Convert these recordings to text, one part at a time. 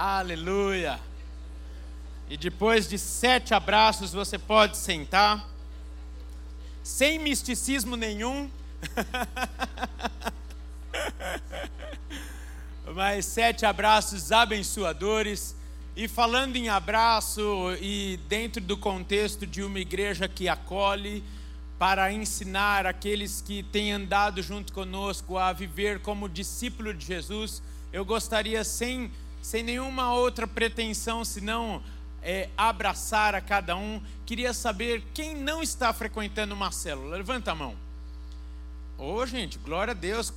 Aleluia. E depois de sete abraços, você pode sentar, sem misticismo nenhum. Mas sete abraços abençoadores. E falando em abraço, e dentro do contexto de uma igreja que acolhe, para ensinar aqueles que têm andado junto conosco a viver como discípulo de Jesus, eu gostaria, sem, sem nenhuma outra pretensão, senão é, abraçar a cada um, queria saber quem não está frequentando uma célula. Levanta a mão. Ô, oh, gente, glória a Deus.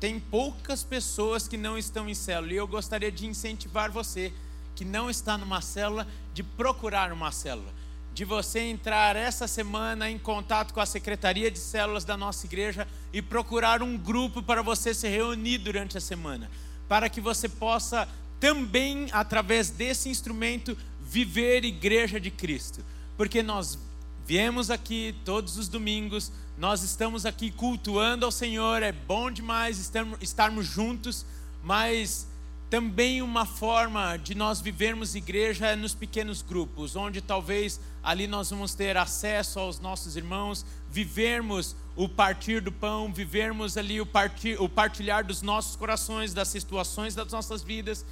Tem poucas pessoas que não estão em célula. E eu gostaria de incentivar você que não está numa célula, de procurar uma célula. De você entrar essa semana em contato com a secretaria de células da nossa igreja e procurar um grupo para você se reunir durante a semana. Para que você possa também, através desse instrumento, viver igreja de Cristo. Porque nós viemos aqui todos os domingos, nós estamos aqui cultuando ao Senhor, é bom demais estarmos juntos, mas também uma forma de nós vivermos igreja é nos pequenos grupos, onde talvez ali nós vamos ter acesso aos nossos irmãos, vivermos o partir do pão, vivermos ali o, partir, o partilhar dos nossos corações, das situações das nossas vidas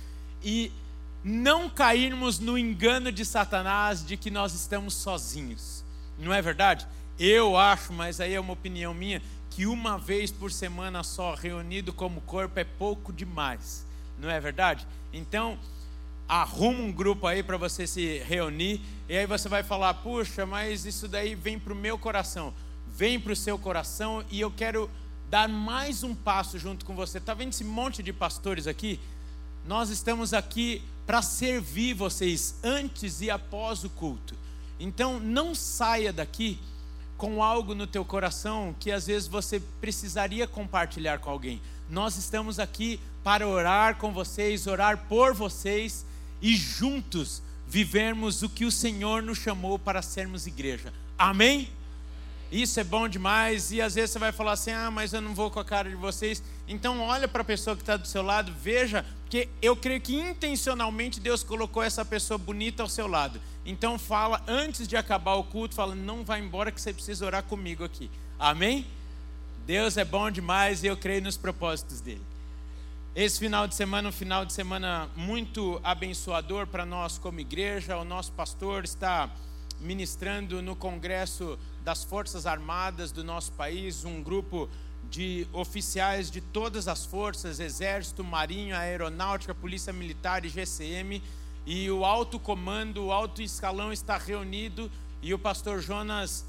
e não cairmos no engano de Satanás de que nós estamos sozinhos. Não é verdade? Eu acho, mas aí é uma opinião minha, que uma vez por semana só reunido como corpo é pouco demais. Não é verdade? Então, arruma um grupo aí para você se reunir e aí você vai falar: "Puxa, mas isso daí vem para o meu coração". Vem para o seu coração e eu quero dar mais um passo junto com você. Tá vendo esse monte de pastores aqui? Nós estamos aqui para servir vocês antes e após o culto. Então não saia daqui com algo no teu coração que às vezes você precisaria compartilhar com alguém. Nós estamos aqui para orar com vocês, orar por vocês e juntos vivermos o que o Senhor nos chamou para sermos igreja. Amém? Isso é bom demais. E às vezes você vai falar assim: ah, mas eu não vou com a cara de vocês. Então, olha para a pessoa que está do seu lado, veja, porque eu creio que intencionalmente Deus colocou essa pessoa bonita ao seu lado. Então, fala antes de acabar o culto: fala, não vai embora que você precisa orar comigo aqui. Amém? Deus é bom demais e eu creio nos propósitos dele. Esse final de semana, um final de semana muito abençoador para nós como igreja. O nosso pastor está ministrando no congresso das Forças Armadas do nosso país, um grupo de oficiais de todas as forças, Exército, Marinho, Aeronáutica, Polícia Militar e GCM, e o alto comando, o alto escalão está reunido e o pastor Jonas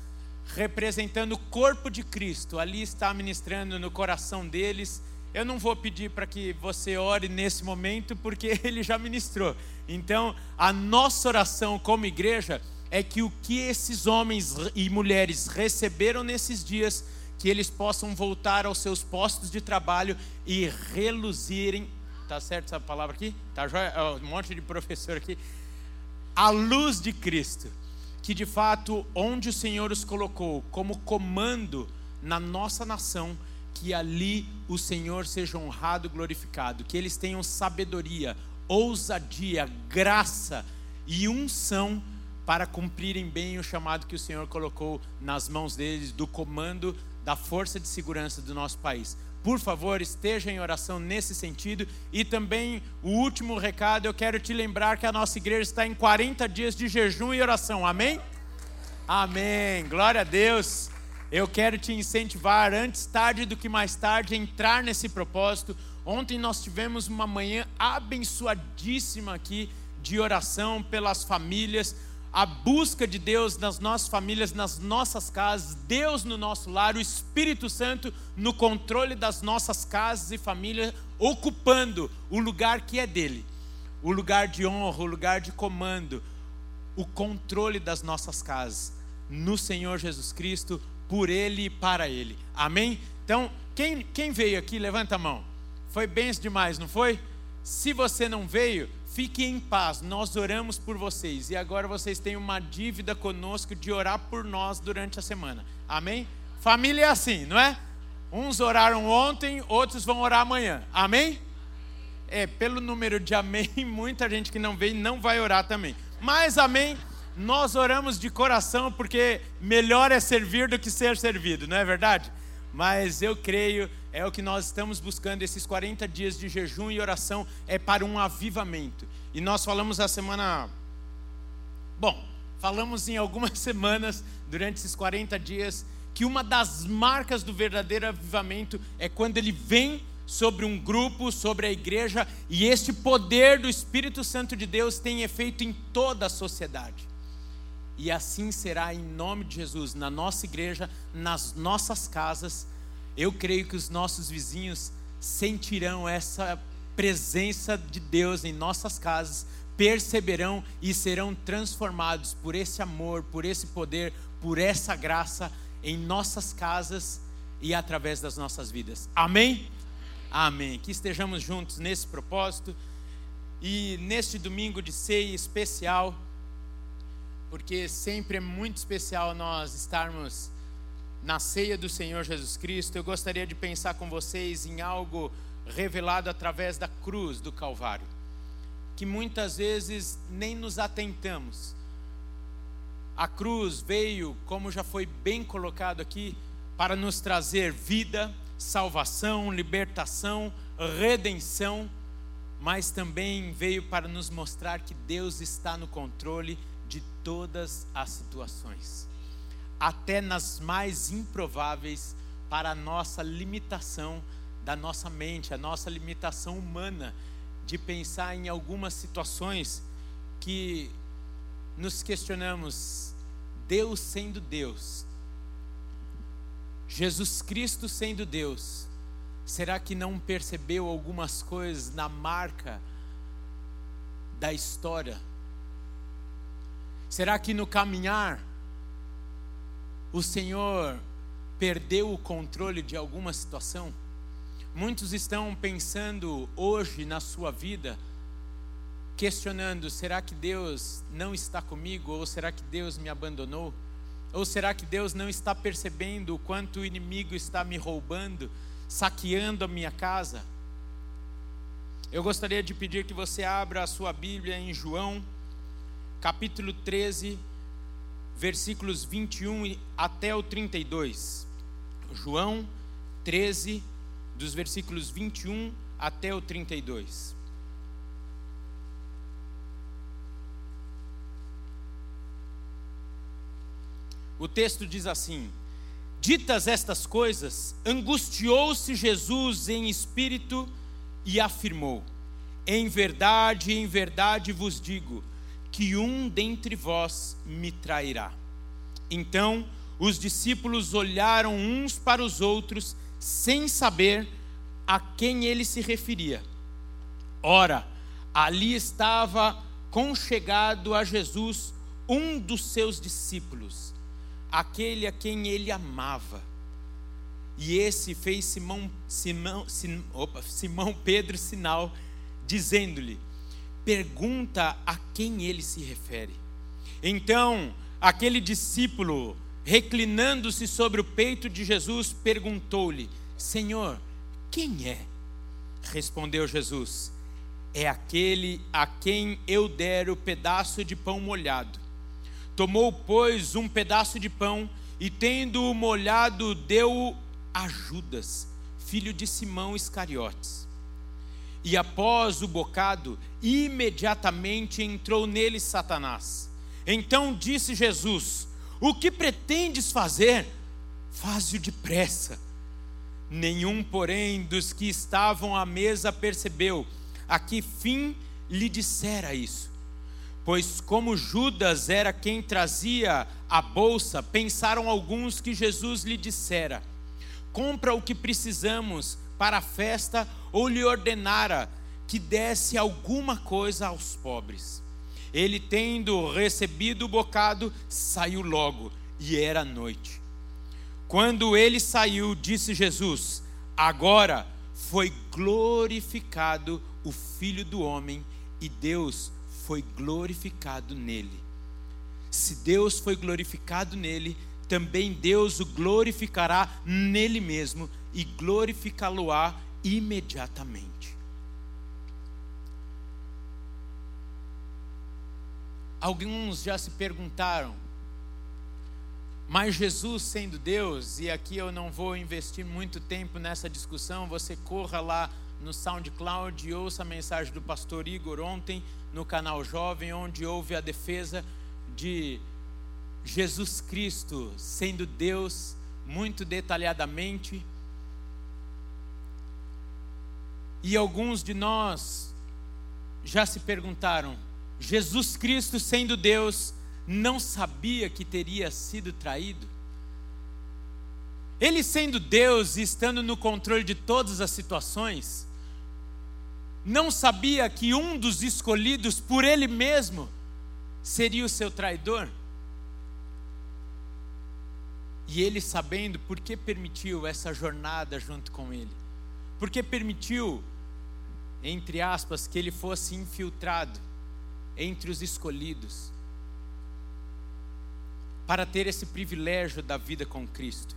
representando o corpo de Cristo, ali está ministrando no coração deles. Eu não vou pedir para que você ore nesse momento, porque ele já ministrou. Então, a nossa oração como igreja é que o que esses homens e mulheres receberam nesses dias, que eles possam voltar aos seus postos de trabalho e reluzirem. Tá certo essa palavra aqui? Tá joia? Um monte de professor aqui. A luz de Cristo, que de fato, onde o Senhor os colocou como comando na nossa nação, que ali o Senhor seja honrado e glorificado, que eles tenham sabedoria, ousadia, graça e unção para cumprirem bem o chamado que o Senhor colocou nas mãos deles, do comando da força de segurança do nosso país. Por favor, esteja em oração nesse sentido. E também o último recado, eu quero te lembrar que a nossa igreja está em 40 dias de jejum e oração. Amém? Amém. Glória a Deus. Eu quero te incentivar, antes tarde do que mais tarde, a entrar nesse propósito. Ontem nós tivemos uma manhã abençoadíssima aqui de oração pelas famílias a busca de Deus nas nossas famílias, nas nossas casas, Deus no nosso lar, o Espírito Santo no controle das nossas casas e famílias, ocupando o lugar que é dele, o lugar de honra, o lugar de comando, o controle das nossas casas, no Senhor Jesus Cristo, por Ele e para Ele. Amém? Então, quem, quem veio aqui, levanta a mão. Foi bem demais, não foi? Se você não veio, Fiquem em paz, nós oramos por vocês e agora vocês têm uma dívida conosco de orar por nós durante a semana. Amém? Família é assim, não é? Uns oraram ontem, outros vão orar amanhã. Amém? É, pelo número de amém, muita gente que não veio não vai orar também. Mas amém, nós oramos de coração porque melhor é servir do que ser servido, não é verdade? Mas eu creio, é o que nós estamos buscando esses 40 dias de jejum e oração é para um avivamento. E nós falamos a semana Bom, falamos em algumas semanas durante esses 40 dias que uma das marcas do verdadeiro avivamento é quando ele vem sobre um grupo, sobre a igreja, e este poder do Espírito Santo de Deus tem efeito em toda a sociedade. E assim será em nome de Jesus, na nossa igreja, nas nossas casas. Eu creio que os nossos vizinhos sentirão essa presença de Deus em nossas casas, perceberão e serão transformados por esse amor, por esse poder, por essa graça em nossas casas e através das nossas vidas. Amém? Amém. Que estejamos juntos nesse propósito e neste domingo de ceia especial, porque sempre é muito especial nós estarmos na ceia do Senhor Jesus Cristo. Eu gostaria de pensar com vocês em algo revelado através da cruz do Calvário, que muitas vezes nem nos atentamos. A cruz veio, como já foi bem colocado aqui, para nos trazer vida, salvação, libertação, redenção, mas também veio para nos mostrar que Deus está no controle de todas as situações, até nas mais improváveis, para a nossa limitação da nossa mente, a nossa limitação humana de pensar em algumas situações que nos questionamos, Deus sendo Deus, Jesus Cristo sendo Deus, será que não percebeu algumas coisas na marca da história? Será que no caminhar o Senhor perdeu o controle de alguma situação? Muitos estão pensando hoje na sua vida, questionando: será que Deus não está comigo? Ou será que Deus me abandonou? Ou será que Deus não está percebendo o quanto o inimigo está me roubando, saqueando a minha casa? Eu gostaria de pedir que você abra a sua Bíblia em João, capítulo 13, versículos 21 até o 32. João 13, dos versículos 21 até o 32. O texto diz assim: Ditas estas coisas, angustiou-se Jesus em espírito e afirmou: Em verdade, em verdade vos digo, que um dentre vós me trairá. Então os discípulos olharam uns para os outros, sem saber a quem ele se referia. Ora, ali estava conchegado a Jesus um dos seus discípulos aquele a quem ele amava. E esse fez Simão, Simão, Simão, opa, Simão Pedro sinal, dizendo-lhe: pergunta a quem ele se refere. Então, aquele discípulo, reclinando-se sobre o peito de Jesus, perguntou-lhe: Senhor, quem é? Respondeu Jesus: É aquele a quem eu der o pedaço de pão molhado. Tomou, pois, um pedaço de pão e, tendo-o molhado, deu-o a Judas, filho de Simão Iscariotes. E após o bocado, imediatamente entrou nele Satanás. Então disse Jesus: O que pretendes fazer? Faze-o depressa. Nenhum, porém, dos que estavam à mesa percebeu a que fim lhe dissera isso. Pois, como Judas era quem trazia a bolsa, pensaram alguns que Jesus lhe dissera: Compra o que precisamos para a festa, ou lhe ordenara que desse alguma coisa aos pobres. Ele, tendo recebido o bocado, saiu logo, e era noite. Quando ele saiu, disse Jesus: Agora foi glorificado o Filho do Homem, e Deus foi glorificado nele. Se Deus foi glorificado nele, também Deus o glorificará nele mesmo e glorificá-lo-á imediatamente. Alguns já se perguntaram, mas Jesus sendo Deus, e aqui eu não vou investir muito tempo nessa discussão, você corra lá no SoundCloud e ouça a mensagem do pastor Igor ontem no canal Jovem, onde houve a defesa de Jesus Cristo sendo Deus muito detalhadamente E alguns de nós já se perguntaram: Jesus Cristo sendo Deus, não sabia que teria sido traído? Ele sendo Deus e estando no controle de todas as situações, não sabia que um dos escolhidos por ele mesmo seria o seu traidor? E ele sabendo por que permitiu essa jornada junto com ele, por que permitiu, entre aspas, que ele fosse infiltrado entre os escolhidos, para ter esse privilégio da vida com Cristo.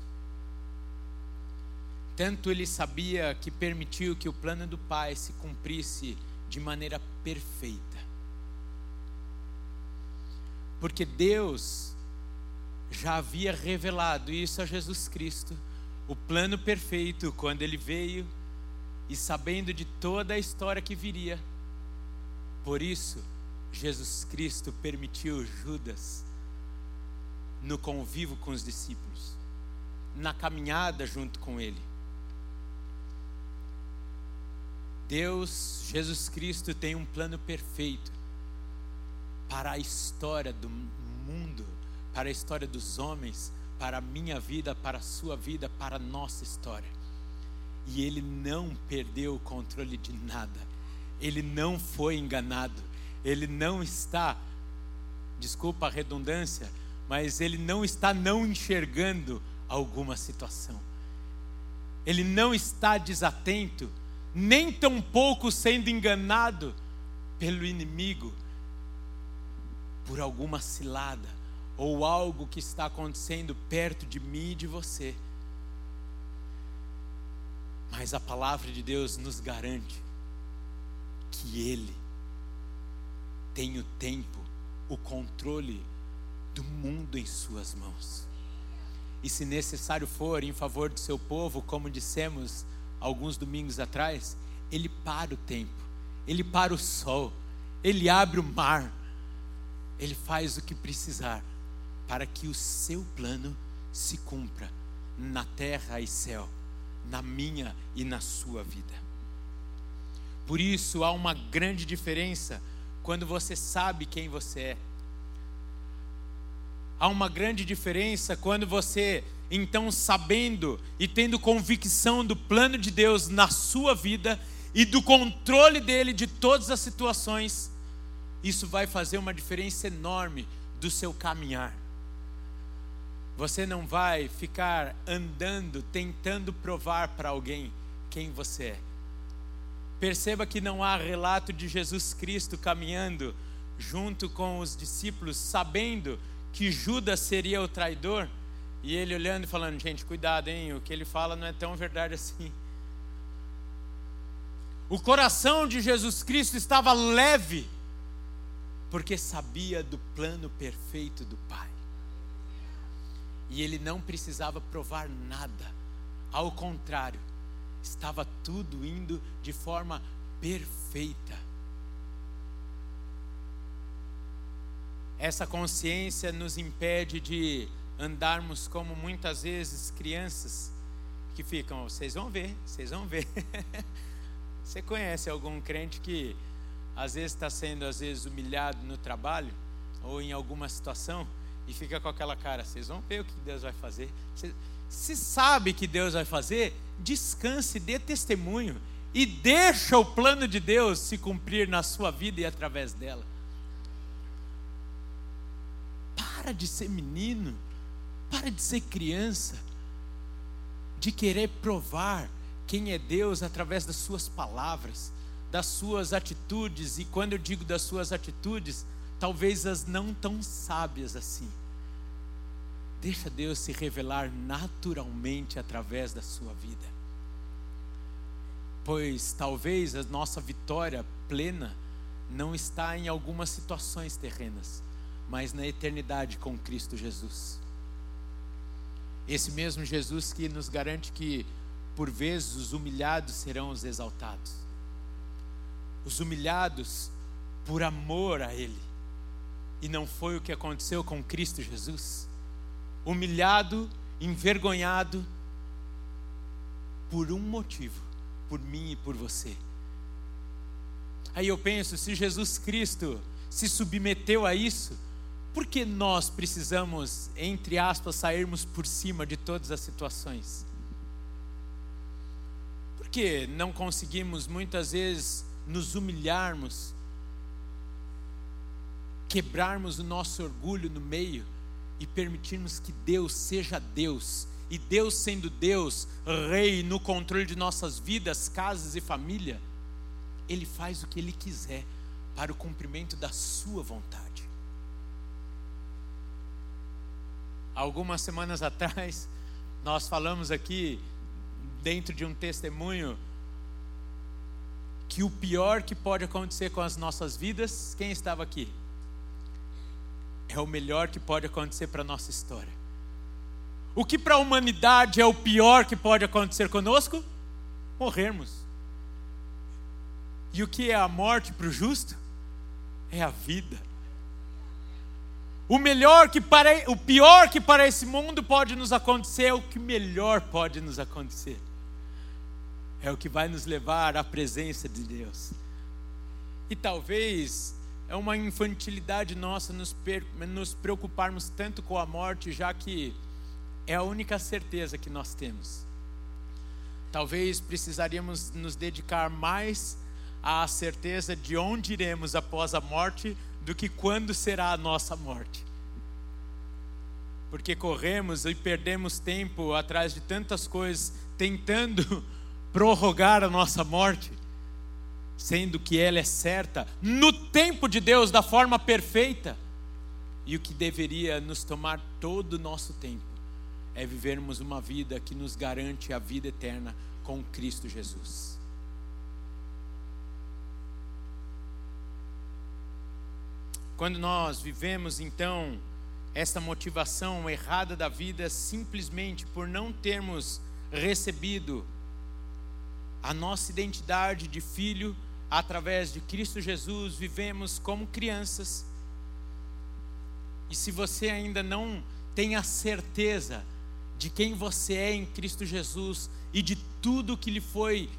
Tanto ele sabia que permitiu que o plano do Pai se cumprisse de maneira perfeita. Porque Deus já havia revelado isso a Jesus Cristo, o plano perfeito, quando ele veio e sabendo de toda a história que viria. Por isso, Jesus Cristo permitiu Judas no convívio com os discípulos, na caminhada junto com ele Deus, Jesus Cristo, tem um plano perfeito para a história do mundo, para a história dos homens, para a minha vida, para a sua vida, para a nossa história. E Ele não perdeu o controle de nada, Ele não foi enganado, Ele não está, desculpa a redundância, mas Ele não está não enxergando alguma situação, Ele não está desatento nem tampouco sendo enganado pelo inimigo por alguma cilada ou algo que está acontecendo perto de mim e de você. Mas a palavra de Deus nos garante que Ele tem o tempo, o controle do mundo em Suas mãos. E se necessário for, em favor do seu povo, como dissemos alguns domingos atrás, ele para o tempo, ele para o sol, ele abre o mar, ele faz o que precisar para que o seu plano se cumpra na terra e céu, na minha e na sua vida. Por isso há uma grande diferença quando você sabe quem você é. Há uma grande diferença quando você então, sabendo e tendo convicção do plano de Deus na sua vida e do controle dele de todas as situações, isso vai fazer uma diferença enorme do seu caminhar. Você não vai ficar andando tentando provar para alguém quem você é. Perceba que não há relato de Jesus Cristo caminhando junto com os discípulos, sabendo que Judas seria o traidor e ele olhando e falando: gente, cuidado, hein? O que ele fala não é tão verdade assim. O coração de Jesus Cristo estava leve, porque sabia do plano perfeito do Pai. E ele não precisava provar nada, ao contrário, estava tudo indo de forma perfeita. Essa consciência nos impede de andarmos como muitas vezes crianças que ficam, vocês vão ver, vocês vão ver. Você conhece algum crente que às vezes está sendo às vezes humilhado no trabalho ou em alguma situação e fica com aquela cara, vocês vão ver o que Deus vai fazer. se sabe que Deus vai fazer, descanse, dê testemunho e deixa o plano de Deus se cumprir na sua vida e através dela. Para de ser menino. Para de ser criança, de querer provar quem é Deus através das suas palavras, das suas atitudes, e quando eu digo das suas atitudes, talvez as não tão sábias assim. Deixa Deus se revelar naturalmente através da sua vida. Pois talvez a nossa vitória plena não está em algumas situações terrenas, mas na eternidade com Cristo Jesus. Esse mesmo Jesus que nos garante que, por vezes, os humilhados serão os exaltados. Os humilhados por amor a Ele. E não foi o que aconteceu com Cristo Jesus. Humilhado, envergonhado, por um motivo: por mim e por você. Aí eu penso, se Jesus Cristo se submeteu a isso, por que nós precisamos, entre aspas, sairmos por cima de todas as situações? Por que não conseguimos muitas vezes nos humilharmos, quebrarmos o nosso orgulho no meio e permitirmos que Deus seja Deus? E Deus sendo Deus, Rei no controle de nossas vidas, casas e família, ele faz o que ele quiser para o cumprimento da sua vontade. Algumas semanas atrás, nós falamos aqui, dentro de um testemunho, que o pior que pode acontecer com as nossas vidas, quem estava aqui? É o melhor que pode acontecer para a nossa história. O que para a humanidade é o pior que pode acontecer conosco? Morrermos. E o que é a morte para o justo? É a vida. O melhor que para o pior que para esse mundo pode nos acontecer é o que melhor pode nos acontecer. É o que vai nos levar à presença de Deus. E talvez é uma infantilidade nossa nos, nos preocuparmos tanto com a morte, já que é a única certeza que nós temos. Talvez precisaríamos nos dedicar mais a certeza de onde iremos após a morte do que quando será a nossa morte. Porque corremos e perdemos tempo atrás de tantas coisas, tentando prorrogar a nossa morte, sendo que ela é certa, no tempo de Deus, da forma perfeita. E o que deveria nos tomar todo o nosso tempo é vivermos uma vida que nos garante a vida eterna com Cristo Jesus. Quando nós vivemos então esta motivação errada da vida simplesmente por não termos recebido a nossa identidade de filho através de Cristo Jesus, vivemos como crianças. E se você ainda não tem a certeza de quem você é em Cristo Jesus e de tudo que lhe foi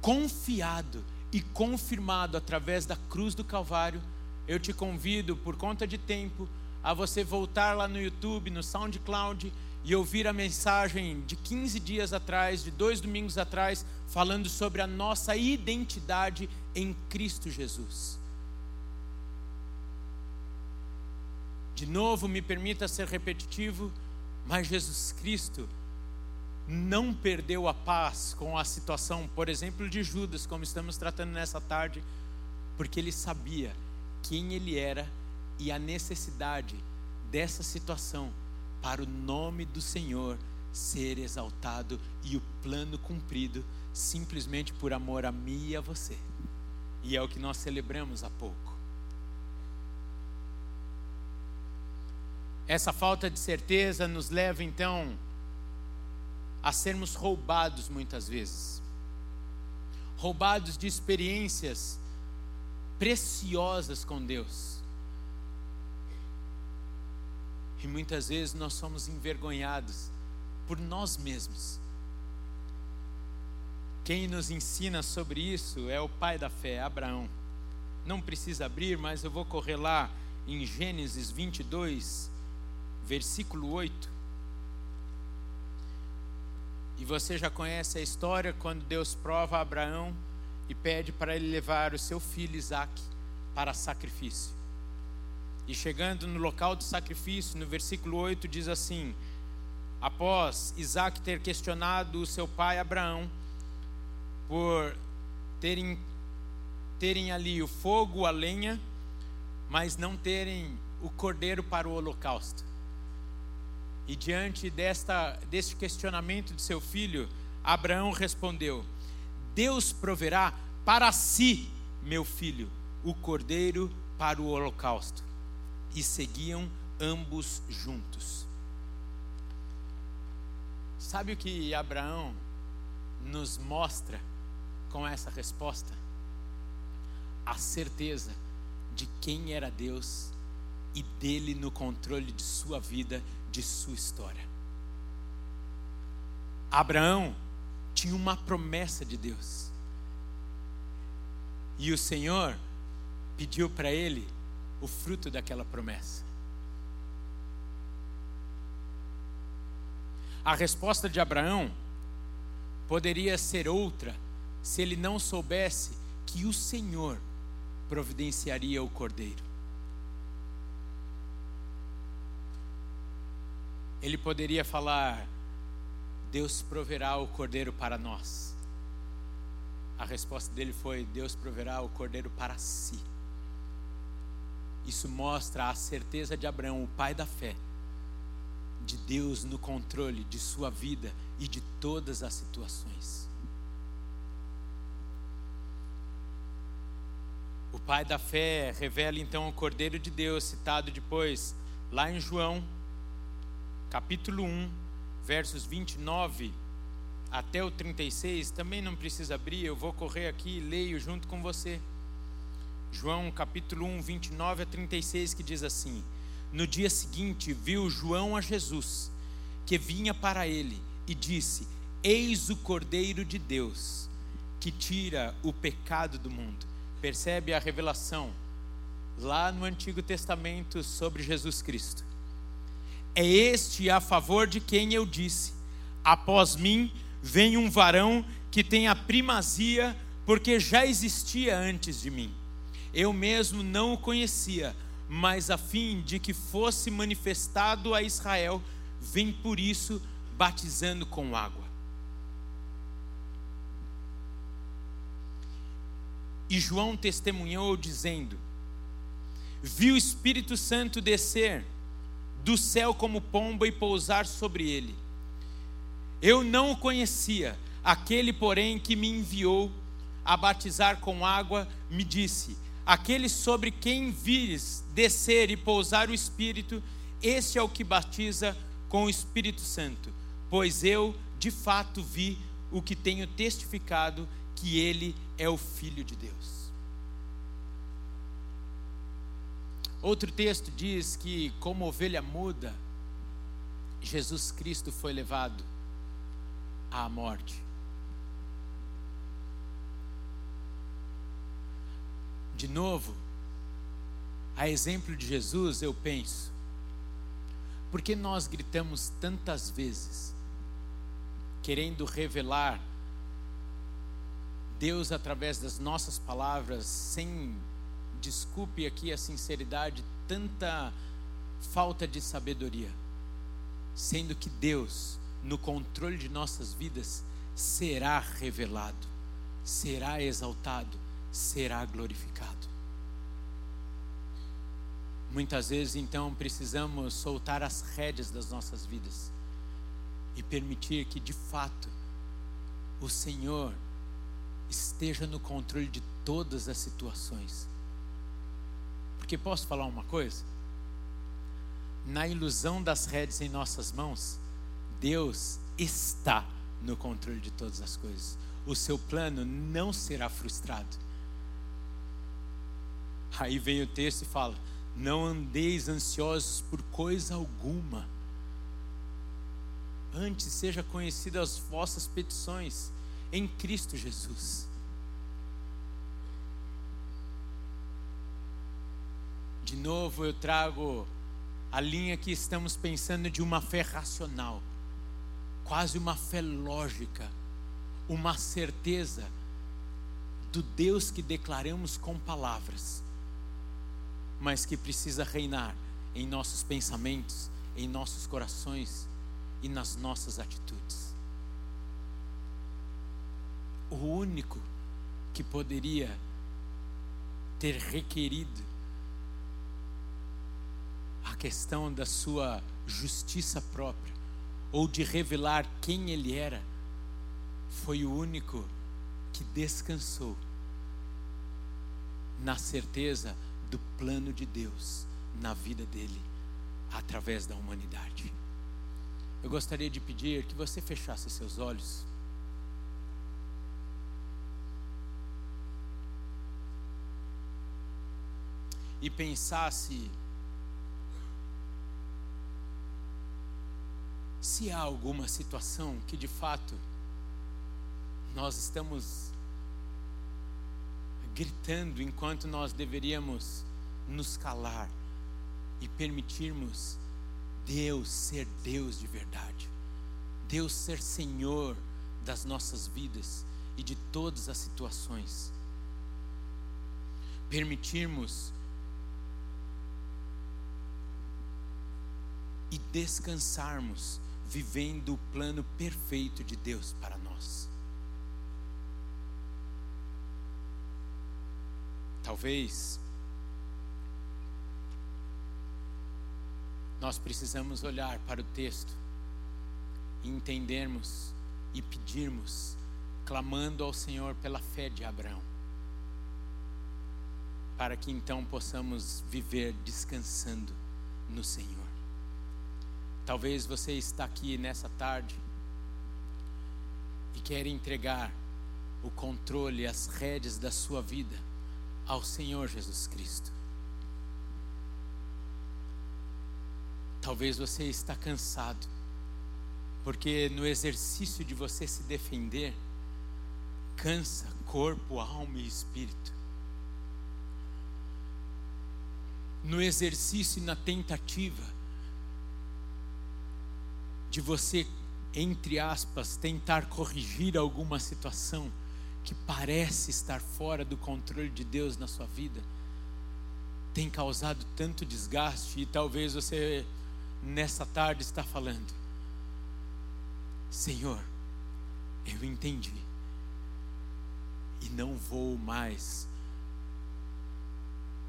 confiado e confirmado através da cruz do Calvário, eu te convido, por conta de tempo, a você voltar lá no YouTube, no SoundCloud e ouvir a mensagem de 15 dias atrás, de dois domingos atrás, falando sobre a nossa identidade em Cristo Jesus. De novo, me permita ser repetitivo, mas Jesus Cristo não perdeu a paz com a situação, por exemplo, de Judas, como estamos tratando nessa tarde, porque ele sabia quem ele era e a necessidade dessa situação para o nome do Senhor ser exaltado e o plano cumprido simplesmente por amor a mim e a você. E é o que nós celebramos há pouco. Essa falta de certeza nos leva então a sermos roubados muitas vezes. Roubados de experiências preciosas com Deus. E muitas vezes nós somos envergonhados por nós mesmos. Quem nos ensina sobre isso é o pai da fé, Abraão. Não precisa abrir, mas eu vou correr lá em Gênesis 22, versículo 8. E você já conhece a história quando Deus prova Abraão e pede para ele levar o seu filho Isaac para sacrifício. E chegando no local do sacrifício, no versículo 8 diz assim: Após Isaac ter questionado o seu pai Abraão por terem, terem ali o fogo, a lenha, mas não terem o cordeiro para o holocausto. E diante desta, deste questionamento de seu filho, Abraão respondeu: Deus proverá para si, meu filho, o cordeiro para o holocausto. E seguiam ambos juntos. Sabe o que Abraão nos mostra com essa resposta? A certeza de quem era Deus e dele no controle de sua vida, de sua história. Abraão tinha uma promessa de Deus. E o Senhor pediu para ele o fruto daquela promessa. A resposta de Abraão poderia ser outra se ele não soubesse que o Senhor providenciaria o cordeiro. Ele poderia falar: Deus proverá o cordeiro para nós. A resposta dele foi: Deus proverá o cordeiro para si. Isso mostra a certeza de Abraão, o pai da fé, de Deus no controle de sua vida e de todas as situações. O pai da fé revela então o Cordeiro de Deus, citado depois lá em João, capítulo 1, versos 29 até o 36. Também não precisa abrir, eu vou correr aqui e leio junto com você. João capítulo 1, 29 a 36, que diz assim: No dia seguinte viu João a Jesus, que vinha para ele, e disse: Eis o Cordeiro de Deus, que tira o pecado do mundo. Percebe a revelação lá no Antigo Testamento sobre Jesus Cristo. É este a favor de quem eu disse: Após mim vem um varão que tem a primazia, porque já existia antes de mim eu mesmo não o conhecia, mas a fim de que fosse manifestado a Israel, vim por isso batizando com água. E João testemunhou dizendo: Vi o Espírito Santo descer do céu como pomba e pousar sobre ele. Eu não o conhecia, aquele, porém, que me enviou a batizar com água, me disse: Aquele sobre quem vires descer e pousar o Espírito, esse é o que batiza com o Espírito Santo. Pois eu, de fato, vi o que tenho testificado, que ele é o Filho de Deus. Outro texto diz que, como ovelha muda, Jesus Cristo foi levado à morte. De novo, a exemplo de Jesus, eu penso, porque nós gritamos tantas vezes, querendo revelar Deus através das nossas palavras, sem, desculpe aqui a sinceridade, tanta falta de sabedoria, sendo que Deus, no controle de nossas vidas, será revelado, será exaltado, será glorificado. Muitas vezes, então, precisamos soltar as rédeas das nossas vidas e permitir que, de fato, o Senhor esteja no controle de todas as situações. Porque posso falar uma coisa? Na ilusão das rédeas em nossas mãos, Deus está no controle de todas as coisas. O seu plano não será frustrado. Aí vem o texto e fala: Não andeis ansiosos por coisa alguma. Antes seja conhecidas as vossas petições em Cristo Jesus. De novo eu trago a linha que estamos pensando de uma fé racional, quase uma fé lógica, uma certeza do Deus que declaramos com palavras mas que precisa reinar em nossos pensamentos, em nossos corações e nas nossas atitudes. O único que poderia ter requerido a questão da sua justiça própria ou de revelar quem ele era, foi o único que descansou na certeza do plano de Deus, na vida dele através da humanidade. Eu gostaria de pedir que você fechasse seus olhos. E pensasse se há alguma situação que de fato nós estamos gritando enquanto nós deveríamos nos calar e permitirmos Deus ser Deus de verdade, Deus ser Senhor das nossas vidas e de todas as situações. Permitirmos e descansarmos vivendo o plano perfeito de Deus para nós. Talvez nós precisamos olhar para o texto e entendermos e pedirmos, clamando ao Senhor pela fé de Abraão, para que então possamos viver descansando no Senhor. Talvez você está aqui nessa tarde e quer entregar o controle, as rédeas da sua vida ao Senhor Jesus Cristo. Talvez você está cansado, porque no exercício de você se defender, cansa corpo, alma e espírito. No exercício e na tentativa de você, entre aspas, tentar corrigir alguma situação que parece estar fora do controle de Deus na sua vida, tem causado tanto desgaste e talvez você nessa tarde está falando: Senhor, eu entendi e não vou mais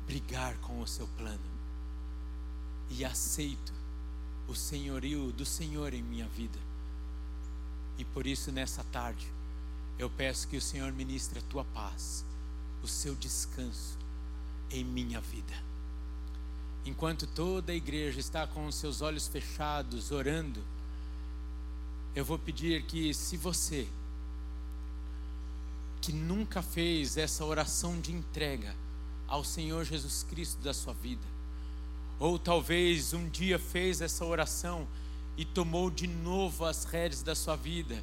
brigar com o seu plano e aceito o senhorio do Senhor em minha vida. E por isso nessa tarde eu peço que o Senhor ministre a tua paz, o seu descanso em minha vida. Enquanto toda a igreja está com os seus olhos fechados, orando, eu vou pedir que, se você, que nunca fez essa oração de entrega ao Senhor Jesus Cristo da sua vida, ou talvez um dia fez essa oração e tomou de novo as rédeas da sua vida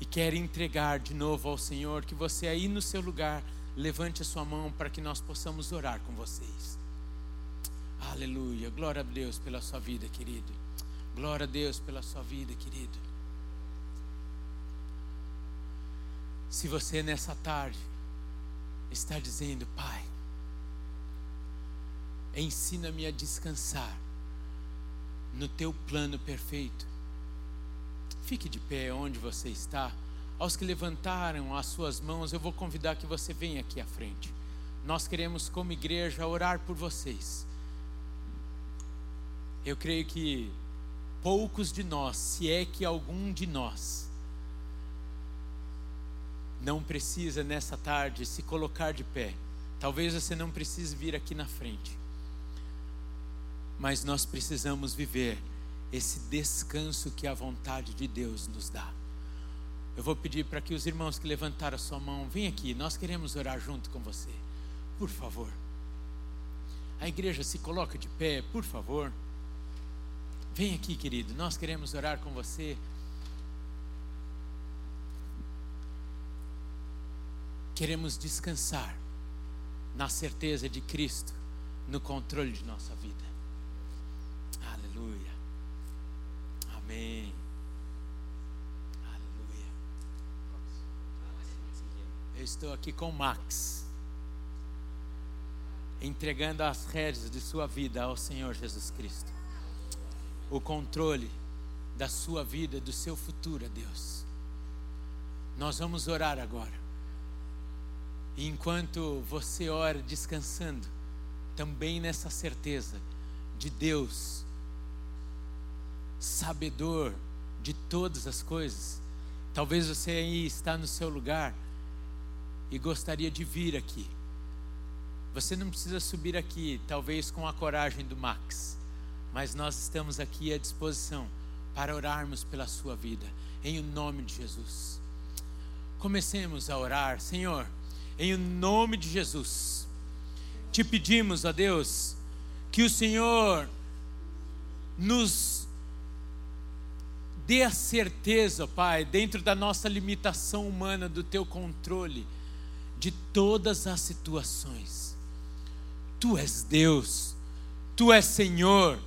e quer entregar de novo ao Senhor, que você aí no seu lugar levante a sua mão para que nós possamos orar com vocês. Aleluia. Glória a Deus pela sua vida, querido. Glória a Deus pela sua vida, querido. Se você nessa tarde está dizendo, Pai, ensina-me a descansar no teu plano perfeito. Fique de pé onde você está. Aos que levantaram as suas mãos, eu vou convidar que você venha aqui à frente. Nós queremos, como igreja, orar por vocês eu creio que poucos de nós, se é que algum de nós, não precisa nessa tarde se colocar de pé. Talvez você não precise vir aqui na frente. Mas nós precisamos viver esse descanso que a vontade de Deus nos dá. Eu vou pedir para que os irmãos que levantaram a sua mão, venham aqui, nós queremos orar junto com você. Por favor. A igreja se coloca de pé, por favor. Vem aqui, querido, nós queremos orar com você. Queremos descansar na certeza de Cristo no controle de nossa vida. Aleluia. Amém. Aleluia. Eu estou aqui com Max, entregando as rédeas de sua vida ao Senhor Jesus Cristo o controle da sua vida, do seu futuro a Deus. Nós vamos orar agora. E enquanto você ora descansando, também nessa certeza de Deus, sabedor de todas as coisas, talvez você aí está no seu lugar e gostaria de vir aqui. Você não precisa subir aqui, talvez com a coragem do Max, mas nós estamos aqui à disposição para orarmos pela sua vida, em o nome de Jesus. Comecemos a orar, Senhor, em o nome de Jesus. Te pedimos, a Deus, que o Senhor nos dê a certeza, Pai, dentro da nossa limitação humana, do teu controle de todas as situações. Tu és Deus, tu és Senhor,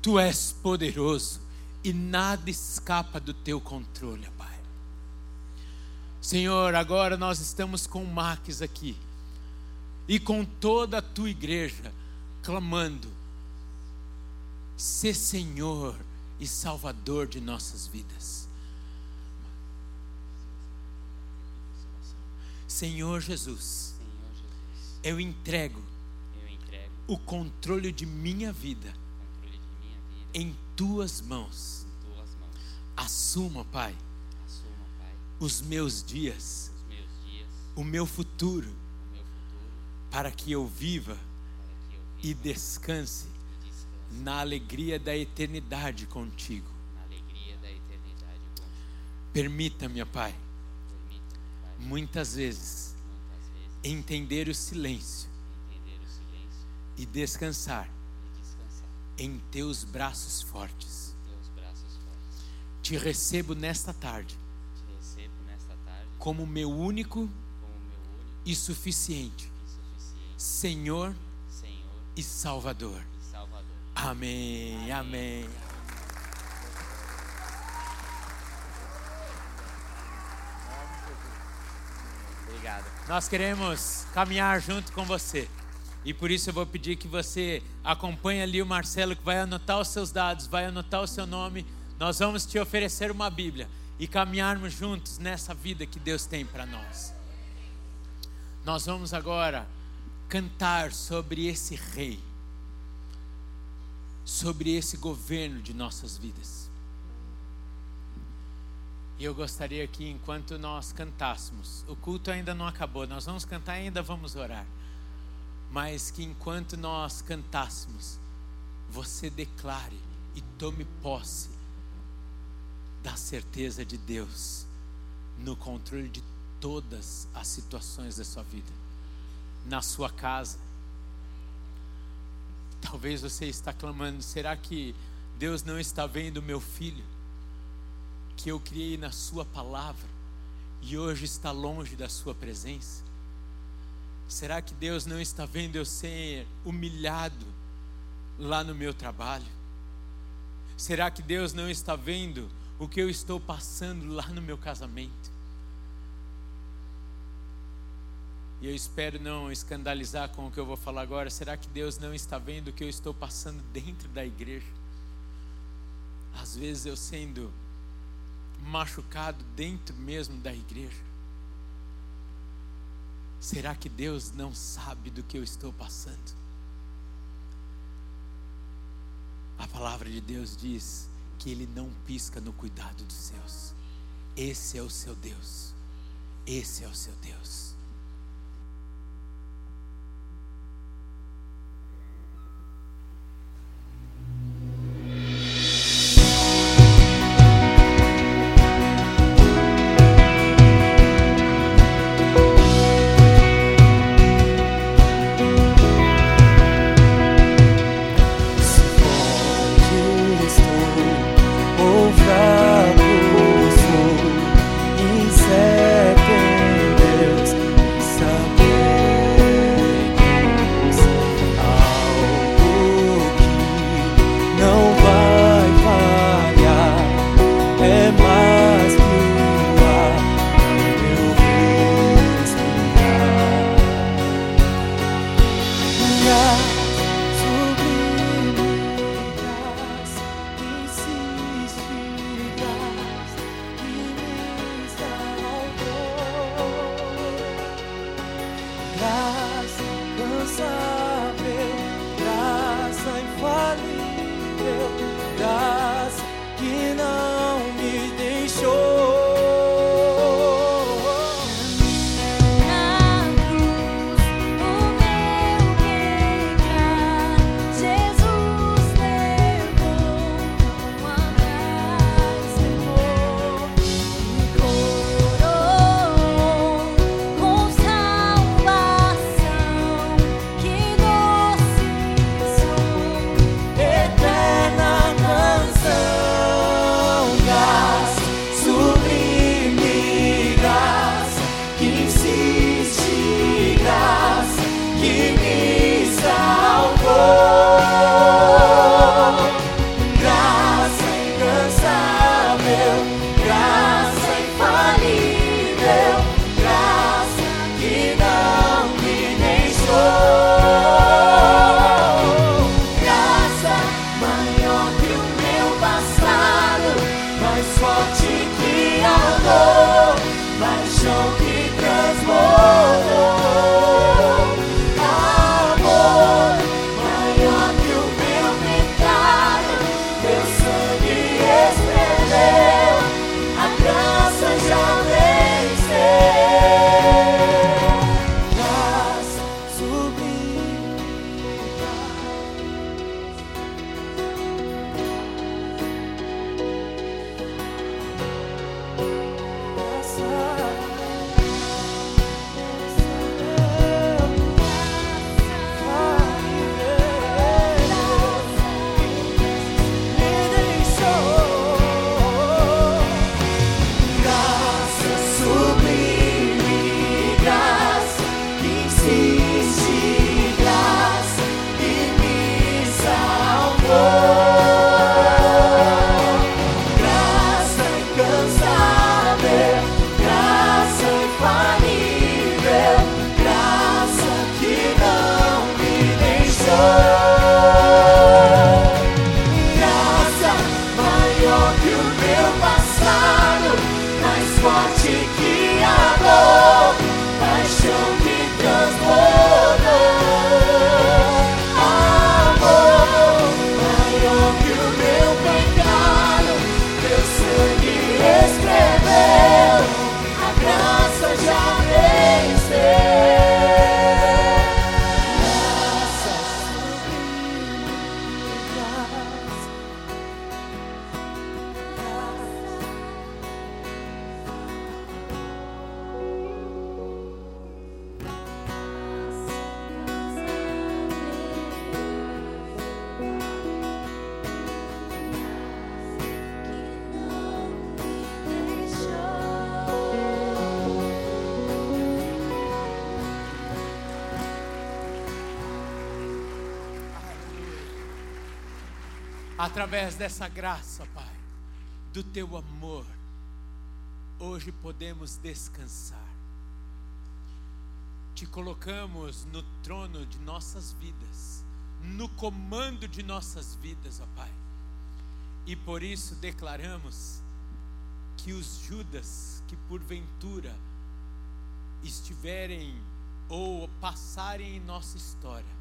tu és poderoso e nada escapa do teu controle, Pai. Senhor, agora nós estamos com Marques aqui e com toda a tua igreja clamando: ser Senhor e Salvador de nossas vidas. Senhor Jesus, eu entrego o controle de minha vida em tuas mãos. Assuma, Pai, os meus dias, o meu futuro, para que eu viva e descanse na alegria da eternidade contigo. Permita-me, Pai, muitas vezes entender o silêncio e descansar em teus braços fortes. Te recebo nesta tarde como meu único como meu único e suficiente Senhor e Salvador. Amém, amém. Obrigado. Nós queremos caminhar junto com você. E por isso eu vou pedir que você acompanhe ali o Marcelo, que vai anotar os seus dados, vai anotar o seu nome. Nós vamos te oferecer uma Bíblia e caminharmos juntos nessa vida que Deus tem para nós. Nós vamos agora cantar sobre esse rei, sobre esse governo de nossas vidas. E eu gostaria que enquanto nós cantássemos, o culto ainda não acabou, nós vamos cantar e ainda vamos orar. Mas que enquanto nós cantássemos, você declare e tome posse da certeza de Deus no controle de todas as situações da sua vida. Na sua casa. Talvez você está clamando, será que Deus não está vendo o meu filho? que eu criei na Sua palavra e hoje está longe da Sua presença? Será que Deus não está vendo eu ser humilhado lá no meu trabalho? Será que Deus não está vendo o que eu estou passando lá no meu casamento? E eu espero não escandalizar com o que eu vou falar agora. Será que Deus não está vendo o que eu estou passando dentro da igreja? Às vezes eu sendo machucado dentro mesmo da igreja? Será que Deus não sabe do que eu estou passando? A palavra de Deus diz que Ele não pisca no cuidado dos seus. Esse é o seu Deus. Esse é o seu Deus. Através dessa graça, Pai, do teu amor, hoje podemos descansar. Te colocamos no trono de nossas vidas, no comando de nossas vidas, ó Pai. E por isso declaramos que os Judas que porventura estiverem ou passarem em nossa história,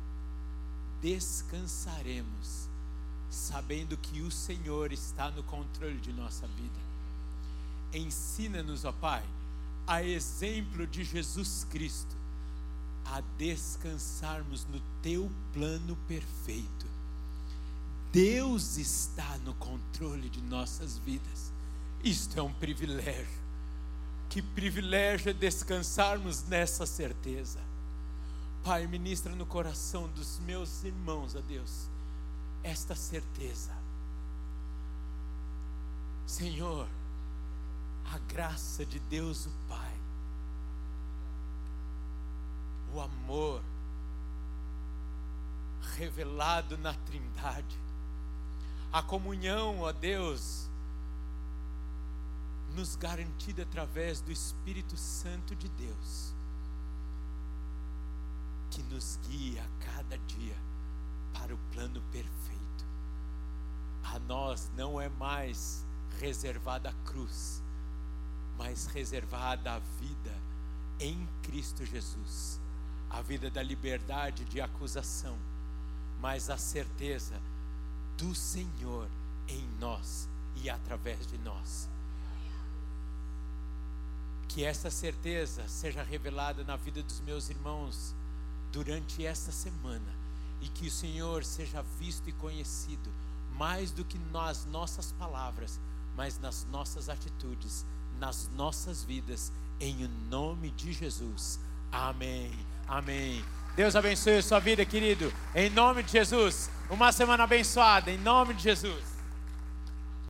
descansaremos, sabendo que o Senhor está no controle de nossa vida. Ensina-nos, ó Pai, a exemplo de Jesus Cristo, a descansarmos no teu plano perfeito. Deus está no controle de nossas vidas. Isto é um privilégio. Que privilégio é descansarmos nessa certeza. Pai, ministra no coração dos meus irmãos, a Deus, esta certeza. Senhor, a graça de Deus o Pai, o amor revelado na Trindade, a comunhão, ó Deus, nos garantida através do Espírito Santo de Deus, que nos guia a cada dia para o plano perfeito. A nós não é mais reservada a cruz, mas reservada a vida em Cristo Jesus, a vida da liberdade de acusação, mas a certeza do Senhor em nós e através de nós. Que essa certeza seja revelada na vida dos meus irmãos durante esta semana e que o Senhor seja visto e conhecido mais do que nas nossas palavras, mas nas nossas atitudes, nas nossas vidas, em nome de Jesus. Amém. Amém. Deus abençoe a sua vida, querido. Em nome de Jesus. Uma semana abençoada, em nome de Jesus.